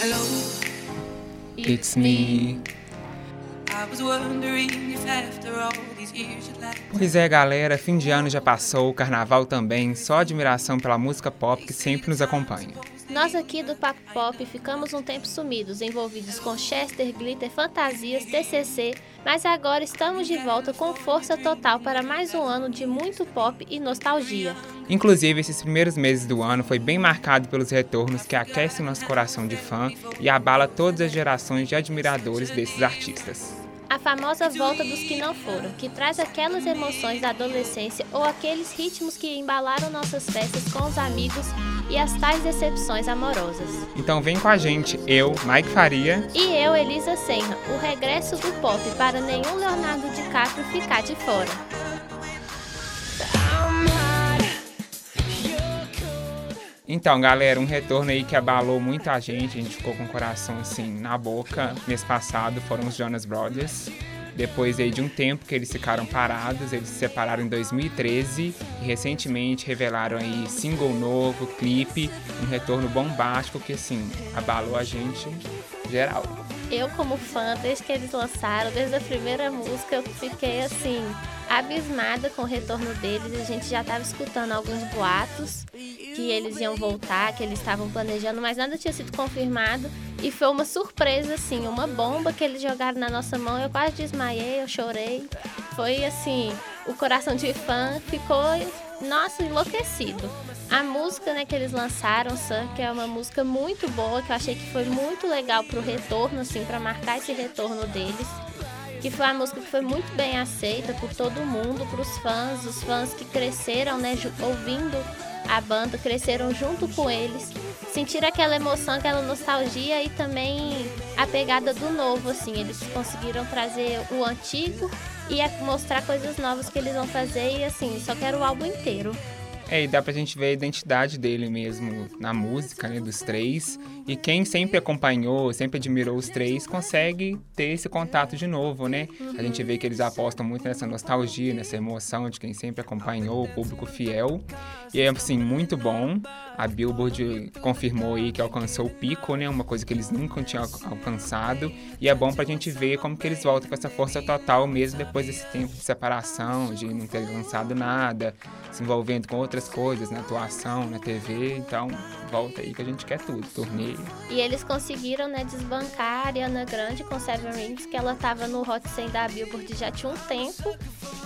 Hello, It's me. Pois é, galera, fim de ano já passou, carnaval também, só admiração pela música pop que sempre nos acompanha. Nós aqui do Papo Pop ficamos um tempo sumidos, envolvidos com Chester, Glitter, Fantasias, TCC, mas agora estamos de volta com força total para mais um ano de muito pop e nostalgia. Inclusive, esses primeiros meses do ano foi bem marcado pelos retornos que aquecem nosso coração de fã e abala todas as gerações de admiradores desses artistas. A famosa volta dos que não foram, que traz aquelas emoções da adolescência ou aqueles ritmos que embalaram nossas festas com os amigos e as tais decepções amorosas. Então vem com a gente, eu, Mike Faria, E eu, Elisa Senra, o regresso do pop para nenhum Leonardo DiCaprio ficar de fora. Então, galera, um retorno aí que abalou muita gente, a gente ficou com o coração assim na boca. Mês passado foram os Jonas Brothers. Depois aí de um tempo que eles ficaram parados, eles se separaram em 2013 e recentemente revelaram aí single novo, clipe, um retorno bombástico que assim abalou a gente geral. Eu, como fã, desde que eles lançaram, desde a primeira música, eu fiquei assim, abismada com o retorno deles. A gente já estava escutando alguns boatos que eles iam voltar, que eles estavam planejando, mas nada tinha sido confirmado. E foi uma surpresa, assim, uma bomba que eles jogaram na nossa mão. Eu quase desmaiei, eu chorei. Foi assim, o coração de fã ficou, nossa, enlouquecido. A música né, que eles lançaram, que é uma música muito boa, que eu achei que foi muito legal pro retorno, assim, para marcar esse retorno deles. Que foi uma música que foi muito bem aceita por todo mundo, pros fãs, os fãs que cresceram, né, ouvindo a banda, cresceram junto com eles, sentiram aquela emoção, aquela nostalgia e também a pegada do novo, assim. Eles conseguiram trazer o antigo e mostrar coisas novas que eles vão fazer e assim, só quero o álbum inteiro. É, e dá pra gente ver a identidade dele mesmo na música, né, dos três. E quem sempre acompanhou, sempre admirou os três, consegue ter esse contato de novo, né? A gente vê que eles apostam muito nessa nostalgia, nessa emoção de quem sempre acompanhou, o público fiel. E é, assim, muito bom. A Billboard confirmou aí que alcançou o pico, né? Uma coisa que eles nunca tinham al- alcançado. E é bom pra gente ver como que eles voltam com essa força total mesmo depois desse tempo de separação, de não ter lançado nada, se envolvendo com outras coisas, na atuação, na TV. Então, volta aí que a gente quer tudo. Torneio. E eles conseguiram, né, desbancar a Ariana Grande com Seven Rings, que ela tava no Hot 100 da Billboard já tinha um tempo.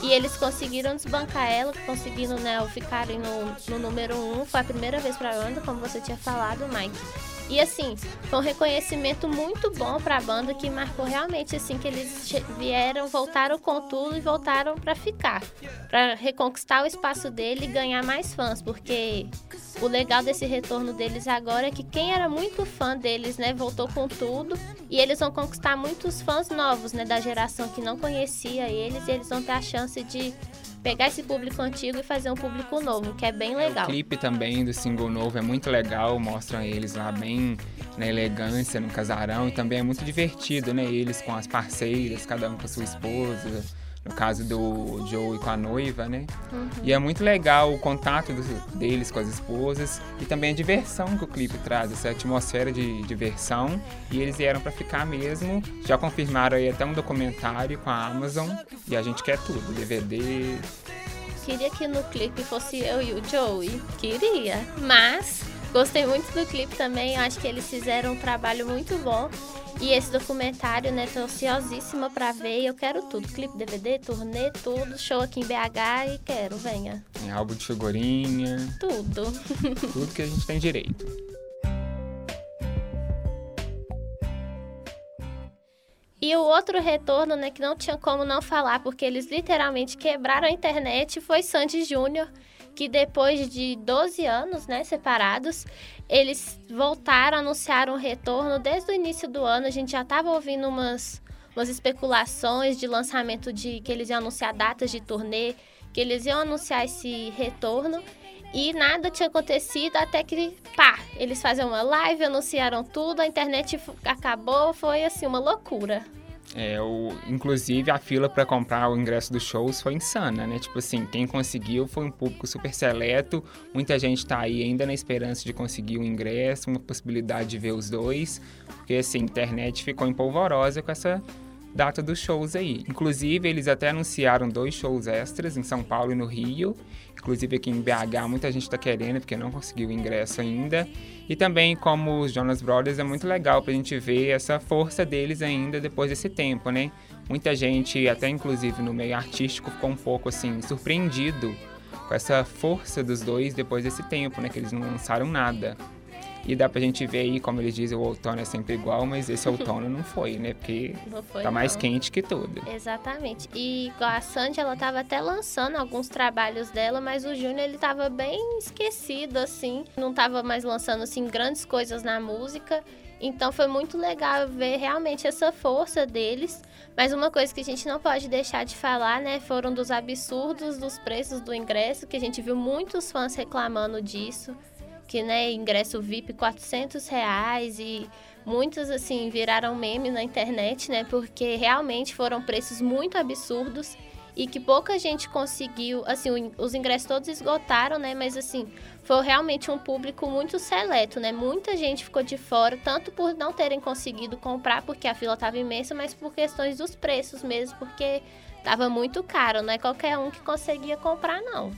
E eles conseguiram desbancar ela, conseguindo, né, ficarem no, no número 1. Um. Foi a primeira vez pra banda, como você tinha falado, Mike. E assim, foi um reconhecimento muito bom pra banda que marcou realmente assim que eles vieram, voltaram com tudo e voltaram pra ficar, Pra reconquistar o espaço dele e ganhar mais fãs, porque o legal desse retorno deles agora é que quem era muito fã deles, né, voltou com tudo. E eles vão conquistar muitos fãs novos, né, da geração que não conhecia eles. E eles vão ter a chance de pegar esse público antigo e fazer um público novo, que é bem legal. O clipe também do single novo é muito legal, mostra eles lá bem na elegância, no casarão, e também é muito divertido, né? Eles com as parceiras, cada um com a sua esposa, no caso do Joe com a noiva, né? E é muito legal o contato dos- deles com as esposas e também a diversão que o clipe traz, essa atmosfera de diversão. E eles vieram pra ficar mesmo. Já confirmaram aí até um documentário com a Amazon. E a gente quer tudo, DVD, Queria que no clipe fosse eu e o Joey. Queria. Mas gostei muito do clipe também. Acho que eles fizeram um trabalho muito bom. E esse documentário, né? Tô ansiosíssima pra ver. E eu quero tudo. Clipe, DVD, turnê, tudo. Show aqui em BH e quero, venha. tem álbum de figurinha, Tudo. tudo que a gente tem direito. E o outro retorno, né, que não tinha como não falar, porque eles literalmente quebraram a internet, foi Sandy Júnior, que depois de 12 anos, né, separados, eles voltaram, anunciaram o retorno desde o início do ano. A gente já estava ouvindo umas, umas especulações de lançamento de que eles iam anunciar datas de turnê, que eles iam anunciar esse retorno. E nada tinha acontecido até que, pá, eles faziam uma live, anunciaram tudo, a internet acabou, foi assim, uma loucura. É, o, inclusive a fila para comprar o ingresso dos shows foi insana, né? Tipo assim, quem conseguiu foi um público super seleto. Muita gente tá aí ainda na esperança de conseguir o ingresso, uma possibilidade de ver os dois, porque assim, a internet ficou empolvorosa com essa data dos shows aí. Inclusive, eles até anunciaram dois shows extras em São Paulo e no Rio. Inclusive aqui em BH muita gente está querendo porque não conseguiu ingresso ainda. E também como os Jonas Brothers é muito legal para a gente ver essa força deles ainda depois desse tempo, né? Muita gente, até inclusive no meio artístico, ficou um pouco assim surpreendido com essa força dos dois depois desse tempo, né? Que eles não lançaram nada. E dá pra gente ver aí, como eles dizem, o outono é sempre igual, mas esse outono não foi, né? Porque foi, tá mais quente que tudo. Exatamente. E a Sandy, ela tava até lançando alguns trabalhos dela, mas o Júnior, ele tava bem esquecido, assim. Não tava mais lançando, assim, grandes coisas na música. Então foi muito legal ver realmente essa força deles. Mas uma coisa que a gente não pode deixar de falar, né, foram dos absurdos dos preços do ingresso, que a gente viu muitos fãs reclamando disso que né, ingresso VIP 400 reais e muitos assim viraram meme na internet, né? Porque realmente foram preços muito absurdos e que pouca gente conseguiu, assim, os ingressos todos esgotaram, né? Mas assim, foi realmente um público muito seleto, né? Muita gente ficou de fora, tanto por não terem conseguido comprar porque a fila estava imensa, mas por questões dos preços mesmo, porque estava muito caro, não é qualquer um que conseguia comprar não.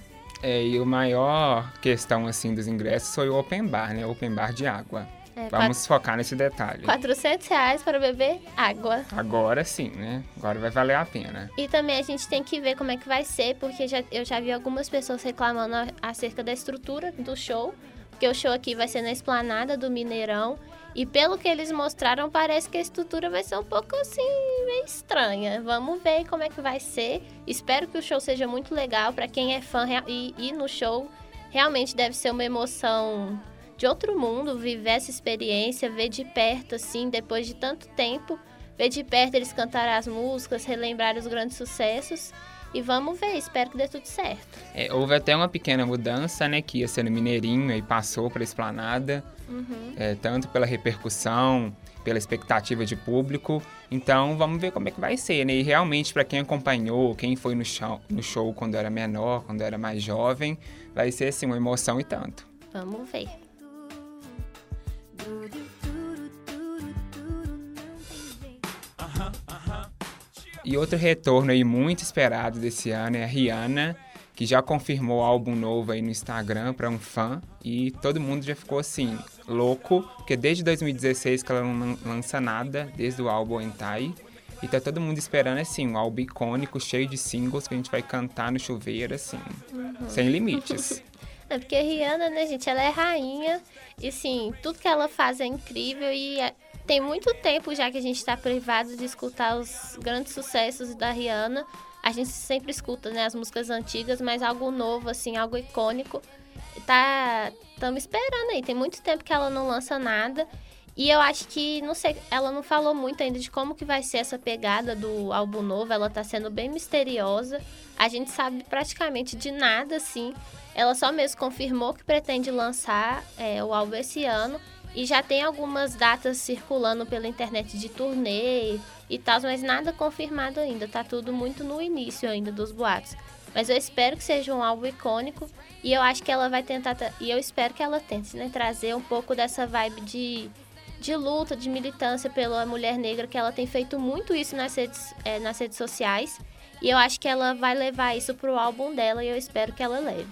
É, e o maior questão, assim, dos ingressos foi o open bar, né? Open bar de água. É, Vamos quatro... focar nesse detalhe. 400 reais para beber água. Agora sim, né? Agora vai valer a pena. E também a gente tem que ver como é que vai ser, porque já, eu já vi algumas pessoas reclamando acerca da estrutura do show. Porque o show aqui vai ser na esplanada do Mineirão. E pelo que eles mostraram, parece que a estrutura vai ser um pouco assim, meio estranha. Vamos ver como é que vai ser. Espero que o show seja muito legal para quem é fã e ir no show. Realmente deve ser uma emoção de outro mundo, viver essa experiência, ver de perto, assim, depois de tanto tempo, ver de perto eles cantar as músicas, relembrar os grandes sucessos. E vamos ver, espero que dê tudo certo. É, houve até uma pequena mudança, né? Que ia ser no Mineirinho e passou para a Esplanada. Uhum. É, tanto pela repercussão, pela expectativa de público. Então vamos ver como é que vai ser, né? E realmente, para quem acompanhou, quem foi no show, no show quando era menor, quando era mais jovem, vai ser assim, uma emoção e tanto. Vamos ver. E outro retorno aí muito esperado desse ano é a Rihanna, que já confirmou álbum novo aí no Instagram para um fã e todo mundo já ficou assim louco, porque desde 2016 que ela não lança nada, desde o álbum Entai. E tá todo mundo esperando assim, um álbum icônico, cheio de singles que a gente vai cantar no chuveiro assim, uhum. sem limites. É porque a Rihanna, né, gente, ela é rainha e assim, tudo que ela faz é incrível e é tem muito tempo já que a gente está privado de escutar os grandes sucessos da Rihanna. A gente sempre escuta né, as músicas antigas, mas algo novo, assim, algo icônico. Tá, estamos esperando aí. Tem muito tempo que ela não lança nada. E eu acho que, não sei, ela não falou muito ainda de como que vai ser essa pegada do álbum novo. Ela tá sendo bem misteriosa. A gente sabe praticamente de nada, assim. Ela só mesmo confirmou que pretende lançar é, o álbum esse ano. E já tem algumas datas circulando pela internet de turnê e tal, mas nada confirmado ainda. Tá tudo muito no início ainda dos boatos. Mas eu espero que seja um álbum icônico e eu acho que ela vai tentar e eu espero que ela tente, né, trazer um pouco dessa vibe de de luta, de militância pela mulher negra, que ela tem feito muito isso nas redes, é, nas redes sociais. E eu acho que ela vai levar isso pro álbum dela e eu espero que ela leve.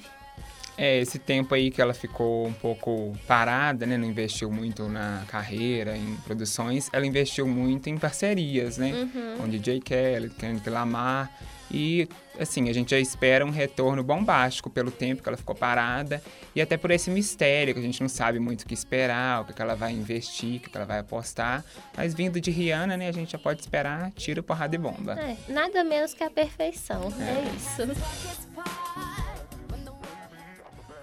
É, esse tempo aí que ela ficou um pouco parada, né? Não investiu muito na carreira, em produções. Ela investiu muito em parcerias, né? Uhum. Com DJ Kelly, Kendrick Lamar. E, assim, a gente já espera um retorno bombástico pelo tempo que ela ficou parada e até por esse mistério que a gente não sabe muito o que esperar, o que ela vai investir, o que ela vai apostar. Mas vindo de Rihanna, né, a gente já pode esperar tiro, porrada e bomba. É, nada menos que a perfeição, é, é isso.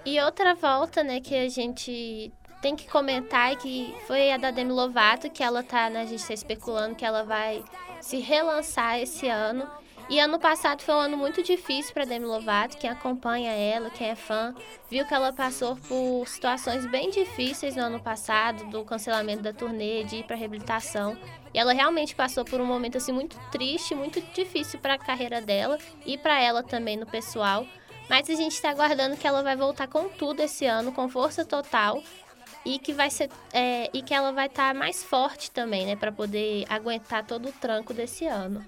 E outra volta, né, que a gente tem que comentar que foi a da Demi Lovato, que ela tá, né, a gente tá especulando que ela vai se relançar esse ano. E ano passado foi um ano muito difícil para Demi Lovato. Quem acompanha ela, quem é fã, viu que ela passou por situações bem difíceis no ano passado, do cancelamento da turnê, de ir para reabilitação. E ela realmente passou por um momento assim muito triste, muito difícil para a carreira dela e para ela também no pessoal. Mas a gente está aguardando que ela vai voltar com tudo esse ano, com força total e que vai ser é, e que ela vai estar tá mais forte também, né, para poder aguentar todo o tranco desse ano.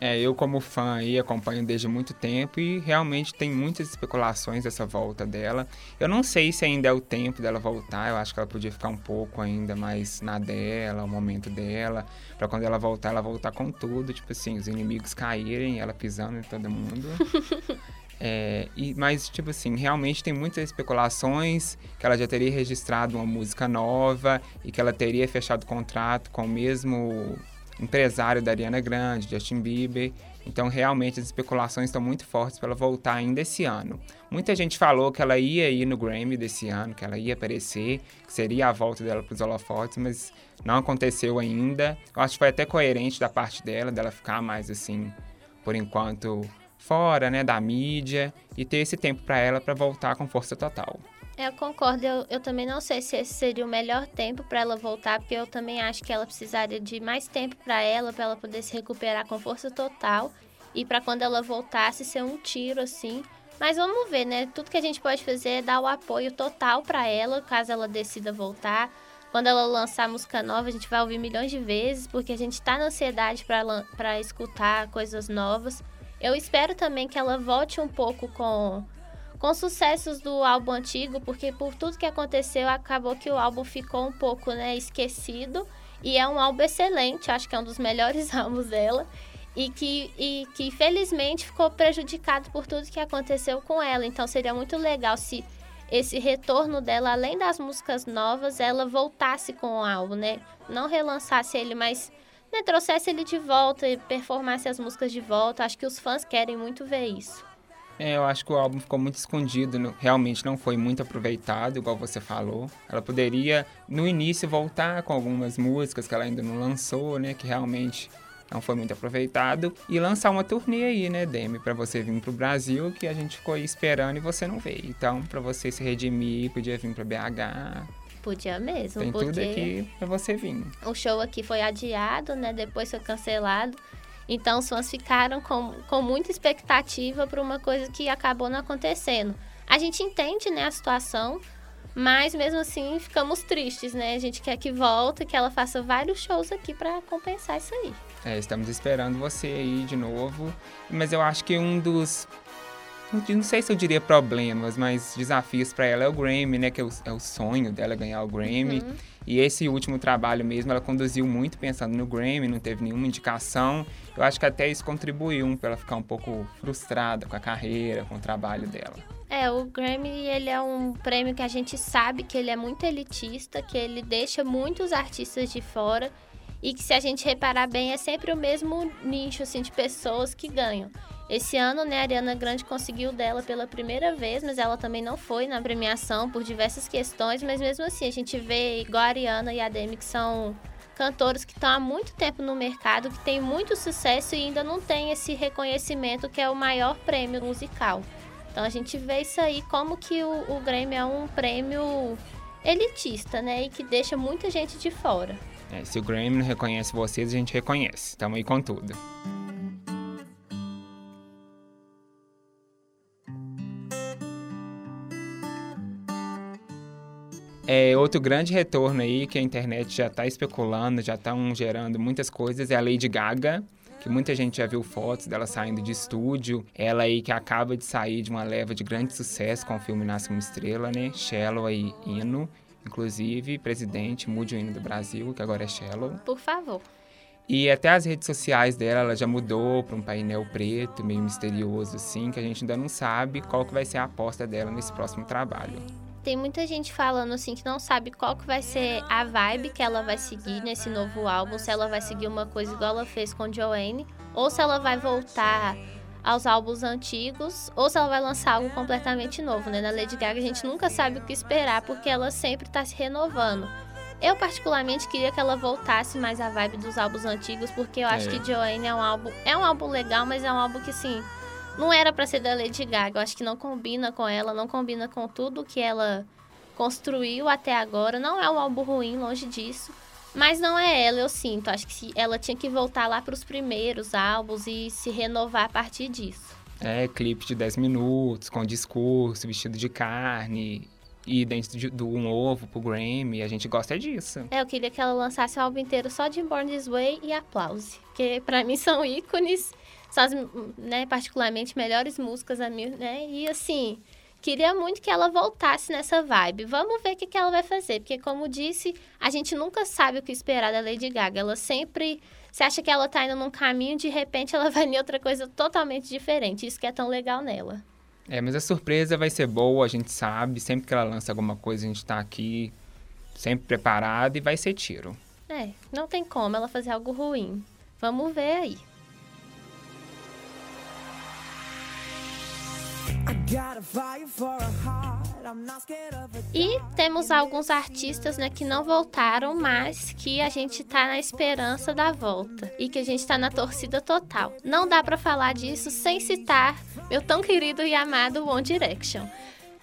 É, eu como fã aí acompanho desde muito tempo e realmente tem muitas especulações dessa volta dela. Eu não sei se ainda é o tempo dela voltar, eu acho que ela podia ficar um pouco ainda mais na dela, o momento dela, para quando ela voltar, ela voltar com tudo, tipo assim, os inimigos caírem, ela pisando em todo mundo. É, e, mas, tipo assim, realmente tem muitas especulações que ela já teria registrado uma música nova e que ela teria fechado contrato com o mesmo empresário da Ariana Grande, Justin Bieber. Então, realmente, as especulações estão muito fortes para ela voltar ainda esse ano. Muita gente falou que ela ia ir no Grammy desse ano, que ela ia aparecer, que seria a volta dela para os holofotes, mas não aconteceu ainda. Eu acho que foi até coerente da parte dela, dela ficar mais assim, por enquanto, fora, né, da mídia e ter esse tempo para ela para voltar com força total. É, eu concordo, eu, eu também não sei se esse seria o melhor tempo para ela voltar, porque eu também acho que ela precisaria de mais tempo para ela, para ela poder se recuperar com força total e para quando ela voltasse ser um tiro assim. Mas vamos ver, né? Tudo que a gente pode fazer é dar o apoio total para ela, caso ela decida voltar. Quando ela lançar música nova, a gente vai ouvir milhões de vezes, porque a gente está na ansiedade para escutar coisas novas. Eu espero também que ela volte um pouco com com sucessos do álbum antigo, porque por tudo que aconteceu, acabou que o álbum ficou um pouco, né, esquecido. E é um álbum excelente, acho que é um dos melhores álbuns dela. E que, e que felizmente ficou prejudicado por tudo que aconteceu com ela. Então seria muito legal se esse retorno dela, além das músicas novas, ela voltasse com o álbum, né? Não relançasse ele, mas né, trouxesse ele de volta e performasse as músicas de volta. Acho que os fãs querem muito ver isso. É, eu acho que o álbum ficou muito escondido, realmente não foi muito aproveitado, igual você falou. Ela poderia, no início, voltar com algumas músicas que ela ainda não lançou, né? Que realmente não foi muito aproveitado. E lançar uma turnê aí, né, Demi, para você vir pro Brasil, que a gente ficou aí esperando e você não veio. Então, para você se redimir, podia vir para BH, Podia mesmo. Tem tudo aqui pra você vir. O show aqui foi adiado, né? Depois foi cancelado. Então os fãs ficaram com, com muita expectativa para uma coisa que acabou não acontecendo. A gente entende, né, a situação, mas mesmo assim ficamos tristes, né? A gente quer que volte, que ela faça vários shows aqui para compensar isso aí. É, estamos esperando você aí de novo. Mas eu acho que um dos não sei se eu diria problemas, mas desafios para ela é o Grammy, né? Que é o, é o sonho dela ganhar o Grammy. Uhum. E esse último trabalho mesmo, ela conduziu muito pensando no Grammy, não teve nenhuma indicação. Eu acho que até isso contribuiu para ela ficar um pouco frustrada com a carreira, com o trabalho dela. É, o Grammy, ele é um prêmio que a gente sabe que ele é muito elitista, que ele deixa muitos artistas de fora e que se a gente reparar bem é sempre o mesmo nicho assim de pessoas que ganham. Esse ano, né, a Ariana Grande conseguiu dela pela primeira vez, mas ela também não foi na premiação por diversas questões, mas mesmo assim, a gente vê igual a Ariana e a Demi, que são cantores que estão há muito tempo no mercado, que têm muito sucesso e ainda não tem esse reconhecimento que é o maior prêmio musical. Então a gente vê isso aí como que o, o Grammy é um prêmio elitista, né? E que deixa muita gente de fora. É, se o Grammy não reconhece vocês, a gente reconhece. Estamos aí com tudo. É, outro grande retorno aí que a internet já está especulando, já estão gerando muitas coisas, é a Lady Gaga, que muita gente já viu fotos dela saindo de estúdio. Ela aí que acaba de sair de uma leva de grande sucesso com o filme Nasce uma Estrela, né? Shallow aí, hino. Inclusive, presidente, mude o hino do Brasil, que agora é Shallow. Por favor. E até as redes sociais dela, ela já mudou para um painel preto, meio misterioso assim, que a gente ainda não sabe qual que vai ser a aposta dela nesse próximo trabalho. Tem muita gente falando assim que não sabe qual que vai ser a vibe que ela vai seguir nesse novo álbum, se ela vai seguir uma coisa igual ela fez com Joanne, ou se ela vai voltar aos álbuns antigos, ou se ela vai lançar algo completamente novo, né? Na Lady Gaga a gente nunca sabe o que esperar, porque ela sempre está se renovando. Eu particularmente queria que ela voltasse mais à vibe dos álbuns antigos, porque eu acho É. que Joanne é um álbum, é um álbum legal, mas é um álbum que assim, não era pra ser da Lady Gaga. Eu acho que não combina com ela, não combina com tudo que ela construiu até agora. Não é um álbum ruim, longe disso. Mas não é ela, eu sinto. Acho que ela tinha que voltar lá pros primeiros álbuns e se renovar a partir disso. É, clipe de 10 minutos, com discurso, vestido de carne, e dentro de, do um ovo pro Grammy. A gente gosta disso. É, eu queria que ela lançasse o álbum inteiro só de Born This Way e Applause. Que pra mim são ícones, são as, né, particularmente melhores músicas, né? E assim, queria muito que ela voltasse nessa vibe. Vamos ver o que, que ela vai fazer. Porque, como disse, a gente nunca sabe o que esperar da Lady Gaga. Ela sempre. Você acha que ela tá indo num caminho, de repente ela vai em outra coisa totalmente diferente. Isso que é tão legal nela. É, mas a surpresa vai ser boa, a gente sabe. Sempre que ela lança alguma coisa, a gente tá aqui sempre preparado e vai ser tiro. É, não tem como ela fazer algo ruim. Vamos ver aí. E temos alguns artistas né, que não voltaram, mas que a gente tá na esperança da volta e que a gente tá na torcida total. Não dá pra falar disso sem citar meu tão querido e amado One Direction.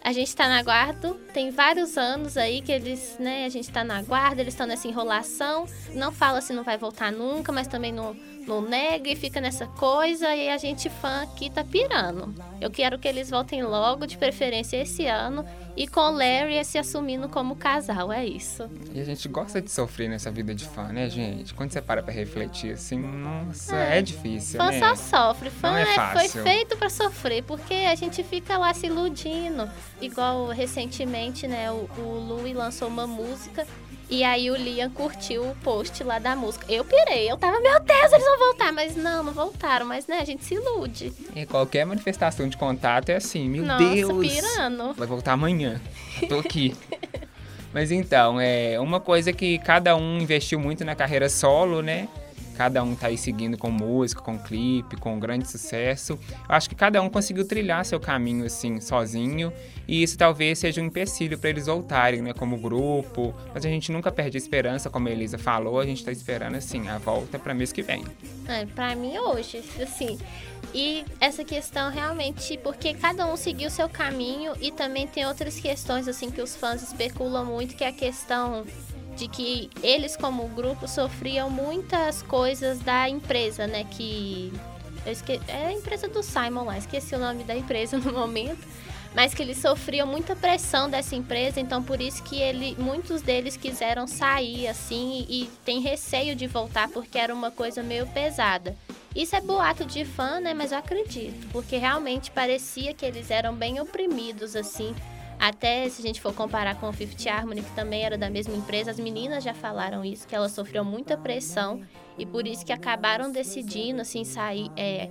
A gente tá na guarda, tem vários anos aí que eles, né, a gente tá na guarda, eles estão nessa enrolação. Não fala se não vai voltar nunca, mas também não, não nega e fica nessa coisa e a gente fã aqui tá pirando. Eu quero que eles voltem logo, de preferência esse ano, e com o Larry se assumindo como casal, é isso. E a gente gosta de sofrer nessa vida de fã, né, gente? Quando você para pra refletir assim, nossa, é, É. difícil, Fã né? só sofre, fã é é- foi feito pra sofrer, porque a gente fica lá se iludindo. Igual recentemente, né, o, o Louis lançou uma música e aí o Liam curtiu o post lá da música. Eu pirei, eu tava, meu Deus, eles vão voltar, mas não, não voltaram, mas né, a gente se ilude. E qualquer manifestação de contato é assim, meu Nossa, Deus! pirando. Vai voltar amanhã. Tô aqui. Mas então, é uma coisa que cada um investiu muito na carreira solo, né? Cada um tá aí seguindo com música, com clipe, com grande sucesso. Eu acho que cada um conseguiu trilhar seu caminho assim sozinho, e isso talvez seja um empecilho para eles voltarem, né, como grupo. Mas a gente nunca perde a esperança, como a Elisa falou, a gente tá esperando assim a volta para mês que vem. É, pra mim hoje, assim. E essa questão realmente, porque cada um seguiu seu caminho e também tem outras questões, assim, que os fãs especulam muito, que é a questão de que eles, como grupo, sofriam muitas coisas da empresa, né? Que. Esque... É a empresa do Simon lá, esqueci o nome da empresa no momento. Mas que eles sofriam muita pressão dessa empresa, então por isso que ele, muitos deles quiseram sair, assim, e tem receio de voltar porque era uma coisa meio pesada. Isso é boato de fã, né? Mas eu acredito, porque realmente parecia que eles eram bem oprimidos, assim. Até se a gente for comparar com o Fifth Harmony, que também era da mesma empresa, as meninas já falaram isso, que elas sofriam muita pressão e por isso que acabaram decidindo, assim, sair, é,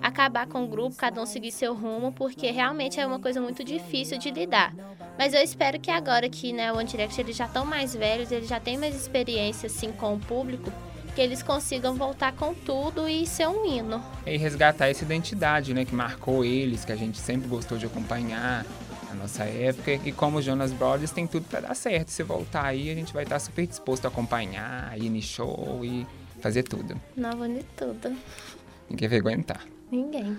acabar com o grupo, cada um seguir seu rumo, porque realmente é uma coisa muito difícil de lidar. Mas eu espero que agora que né, o One eles já estão mais velhos, eles já têm mais experiência assim com o público, que eles consigam voltar com tudo e ser um hino. E resgatar essa identidade, né, que marcou eles, que a gente sempre gostou de acompanhar na nossa época. E como Jonas Brothers tem tudo para dar certo. Se voltar aí, a gente vai estar super disposto a acompanhar, ir no show e fazer tudo. Nova de tudo. Ninguém vai aguentar. Ninguém.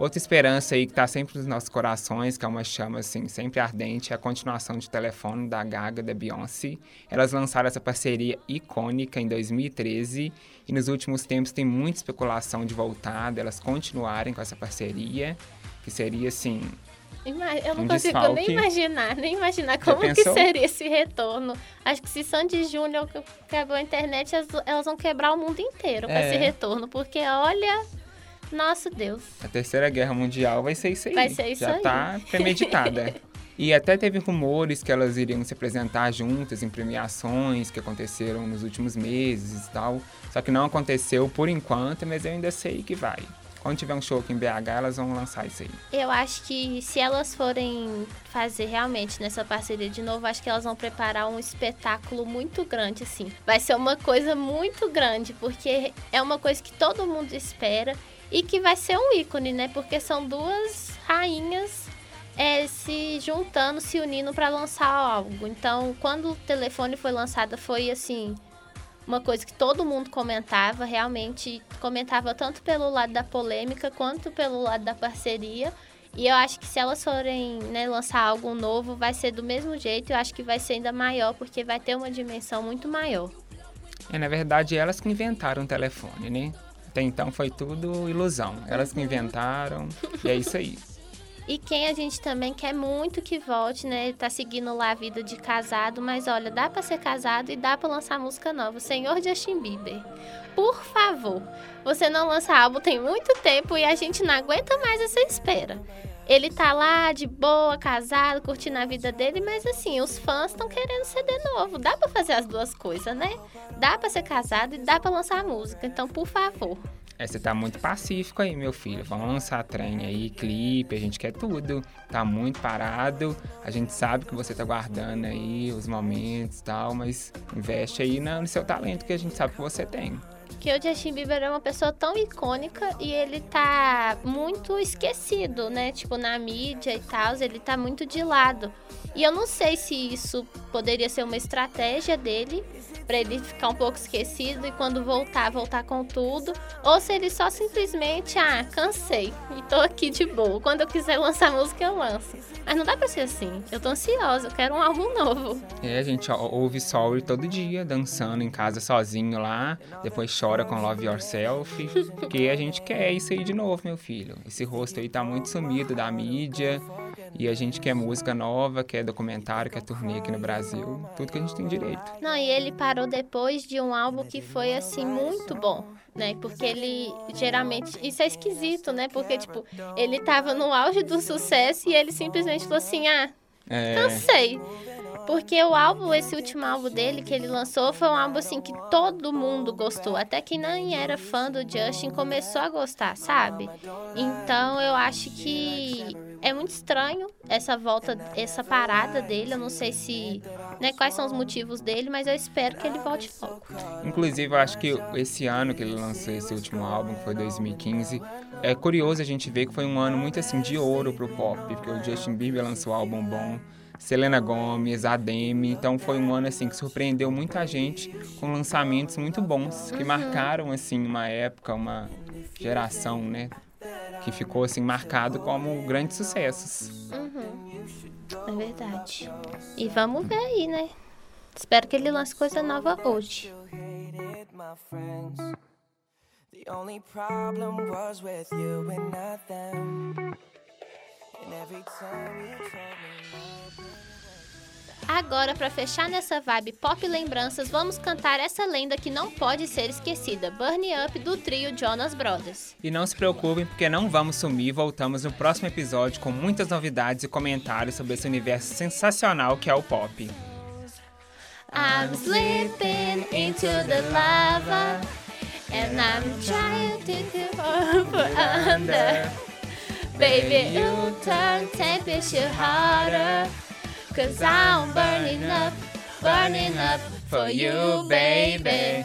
Outra esperança aí que tá sempre nos nossos corações, que é uma chama assim, sempre ardente, é a continuação de telefone da Gaga da Beyoncé. Elas lançaram essa parceria icônica em 2013 e nos últimos tempos tem muita especulação de voltar, delas continuarem com essa parceria, que seria assim, Eu não Um consigo desfalque. nem imaginar, nem imaginar como que seria esse retorno. Acho que se Sandy Júnior que- quebrou a internet, elas, elas vão quebrar o mundo inteiro com É. esse retorno. Porque olha, nosso Deus. a Terceira Guerra Mundial vai ser isso aí. Vai ser isso Já aí. tá premeditada. E até teve rumores que elas iriam se apresentar juntas em premiações que aconteceram nos últimos meses e tal. Só que não aconteceu por enquanto, mas eu ainda sei que vai. Quando tiver um show aqui em BH, elas vão lançar isso aí. Eu acho que se elas forem fazer realmente nessa parceria de novo, acho que elas vão preparar um espetáculo muito grande, assim. Vai ser uma coisa muito grande, porque é uma coisa que todo mundo espera. E que vai ser um ícone, né? Porque são duas rainhas é, se juntando, se unindo para lançar algo. Então, quando o telefone foi lançado, foi assim uma coisa que todo mundo comentava, realmente comentava tanto pelo lado da polêmica quanto pelo lado da parceria. E eu acho que se elas forem né, lançar algo novo, vai ser do mesmo jeito. Eu acho que vai ser ainda maior, porque vai ter uma dimensão muito maior. É, na verdade, elas que inventaram o telefone, né? Até então foi tudo ilusão. Elas que inventaram, e é isso aí. E quem a gente também quer muito que volte, né? Tá seguindo lá a vida de casado, mas olha, dá pra ser casado e dá pra lançar música nova. Senhor Justin Bieber, por favor, você não lança álbum tem muito tempo e a gente não aguenta mais essa espera. Ele tá lá de boa, casado, curtindo a vida dele, mas assim, os fãs estão querendo CD novo. Dá pra fazer as duas coisas, né? Dá pra ser casado e dá pra lançar música. Então, por favor. É, você tá muito pacífico aí, meu filho. Vamos lançar trem aí, clipe, a gente quer tudo. Tá muito parado. A gente sabe que você tá guardando aí os momentos e tal, mas investe aí no seu talento que a gente sabe que você tem. Que o Justin Bieber é uma pessoa tão icônica e ele tá muito esquecido, né? Tipo, na mídia e tal, ele tá muito de lado. E eu não sei se isso poderia ser uma estratégia dele pra ele ficar um pouco esquecido e quando voltar, voltar com tudo, ou se ele só simplesmente, ah, cansei e tô aqui de boa. Quando eu quiser lançar música, eu lanço. Mas não dá pra ser assim. Eu tô ansiosa, eu quero um álbum novo. É, a gente ouve Sorry todo dia, dançando em casa sozinho lá, depois chora com Love Yourself, porque a gente quer isso aí de novo, meu filho. Esse rosto aí tá muito sumido da mídia, e a gente quer música nova, quer documentário, quer turnê aqui no Brasil, tudo que a gente tem direito. Não, e ele parou depois de um álbum que foi assim muito bom, né? Porque ele geralmente isso é esquisito, né? Porque tipo, ele tava no auge do sucesso e ele simplesmente falou assim: "Ah, É, cansei". Porque o álbum, esse último álbum dele que ele lançou, foi um álbum assim que todo mundo gostou. Até quem nem era fã do Justin começou a gostar, sabe? Então eu acho que é muito estranho essa volta, essa parada dele. Eu não sei se. Né, quais são os motivos dele, mas eu espero que ele volte logo. Inclusive, eu acho que esse ano que ele lançou esse último álbum, que foi 2015, é curioso a gente ver que foi um ano muito assim de ouro pro pop, porque o Justin Bieber lançou um álbum bom, Selena Gomez, a Demi, então foi um ano assim que surpreendeu muita gente com lançamentos muito bons que marcaram assim uma época, uma geração, né, que ficou assim marcado como grandes sucessos. É verdade. E vamos ver aí, né? Espero que ele lance coisa nova hoje. The only problem was with you and not them. Agora, pra fechar nessa vibe pop lembranças, vamos cantar essa lenda que não pode ser esquecida, Burn Up do trio Jonas Brothers. E não se preocupem porque não vamos sumir, voltamos no próximo episódio com muitas novidades e comentários sobre esse universo sensacional que é o pop. I'm slipping into the lava and I'm trying to up under. Baby, you turn temperature harder. Cause I'm burning up, burning up for you, baby.